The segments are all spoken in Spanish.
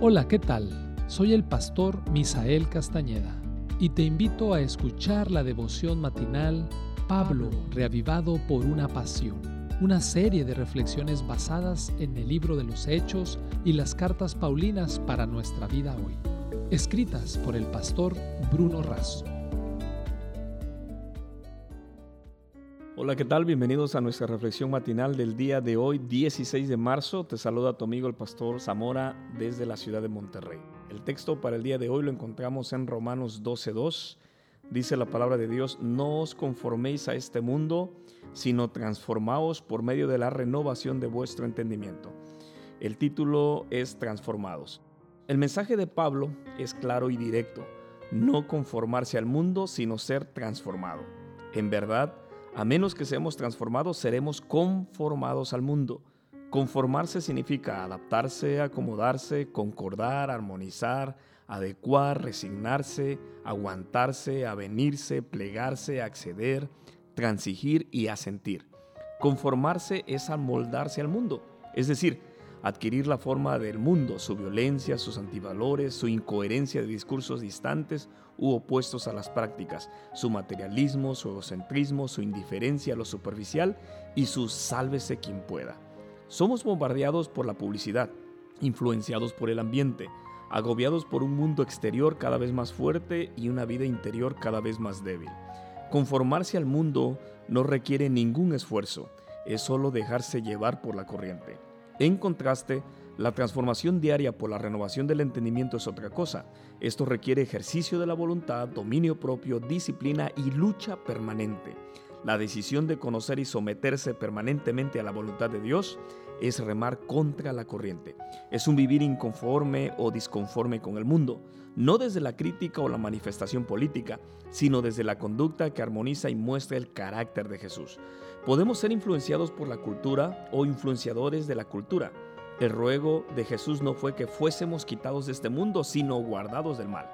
Hola, ¿qué tal? Soy el pastor Misael Castañeda y te invito a escuchar la devoción matinal Pablo, reavivado por una pasión, una serie de reflexiones basadas en el libro de los Hechos y las cartas Paulinas para nuestra vida hoy, escritas por el pastor Bruno Razo. Hola, ¿qué tal? Bienvenidos a nuestra reflexión matinal del día de hoy, 16 de marzo. Te saluda tu amigo el pastor Zamora desde la ciudad de Monterrey. El texto para el día de hoy lo encontramos en Romanos 12.2. Dice la palabra de Dios, no os conforméis a este mundo, sino transformaos por medio de la renovación de vuestro entendimiento. El título es Transformados. El mensaje de Pablo es claro y directo, no conformarse al mundo, sino ser transformado. En verdad, a menos que seamos transformados, seremos conformados al mundo. Conformarse significa adaptarse, acomodarse, concordar, armonizar, adecuar, resignarse, aguantarse, avenirse, plegarse, acceder, transigir y asentir. Conformarse es amoldarse al mundo, es decir, adquirir la forma del mundo, su violencia, sus antivalores, su incoherencia de discursos distantes u opuestos a las prácticas, su materialismo, su egocentrismo, su indiferencia a lo superficial y su sálvese quien pueda. Somos bombardeados por la publicidad, influenciados por el ambiente, agobiados por un mundo exterior cada vez más fuerte y una vida interior cada vez más débil. Conformarse al mundo no requiere ningún esfuerzo, es solo dejarse llevar por la corriente. En contraste, la transformación diaria por la renovación del entendimiento es otra cosa. Esto requiere ejercicio de la voluntad, dominio propio, disciplina y lucha permanente. La decisión de conocer y someterse permanentemente a la voluntad de Dios es remar contra la corriente. Es un vivir inconforme o disconforme con el mundo, no desde la crítica o la manifestación política, sino desde la conducta que armoniza y muestra el carácter de Jesús. Podemos ser influenciados por la cultura o influenciadores de la cultura. El ruego de Jesús no fue que fuésemos quitados de este mundo, sino guardados del mal.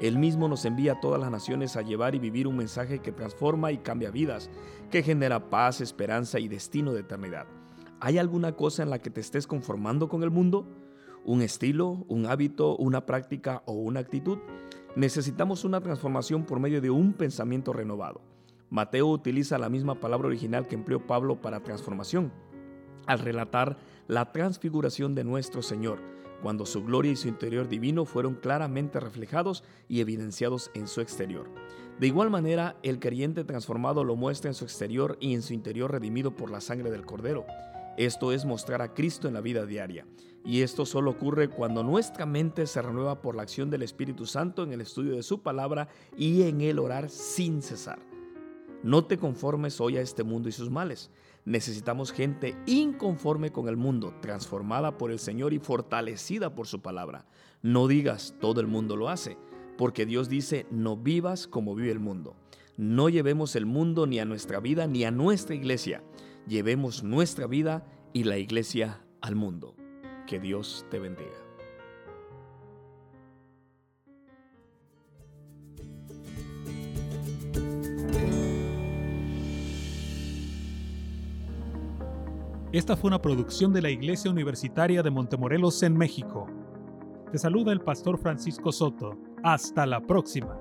Él mismo nos envía a todas las naciones a llevar y vivir un mensaje que transforma y cambia vidas, que genera paz, esperanza y destino de eternidad. ¿Hay alguna cosa en la que te estés conformando con el mundo? ¿Un estilo, un hábito, una práctica o una actitud? Necesitamos una transformación por medio de un pensamiento renovado. Mateo utiliza la misma palabra original que empleó Pablo para transformación, al relatar la transfiguración de nuestro Señor, cuando su gloria y su interior divino fueron claramente reflejados y evidenciados en su exterior. De igual manera, el creyente transformado lo muestra en su exterior y en su interior redimido por la sangre del Cordero. Esto es mostrar a Cristo en la vida diaria. Y esto solo ocurre cuando nuestra mente se renueva por la acción del Espíritu Santo en el estudio de su palabra y en el orar sin cesar. No te conformes hoy a este mundo y sus males. Necesitamos gente inconforme con el mundo, transformada por el Señor y fortalecida por su palabra. No digas, todo el mundo lo hace, porque Dios dice, no vivas como vive el mundo. No llevemos el mundo ni a nuestra vida ni a nuestra iglesia llevemos nuestra vida y la iglesia al mundo. Que Dios te bendiga. Esta fue una producción de la Iglesia Universitaria de Montemorelos en México. Te saluda el pastor Francisco Soto. Hasta la próxima.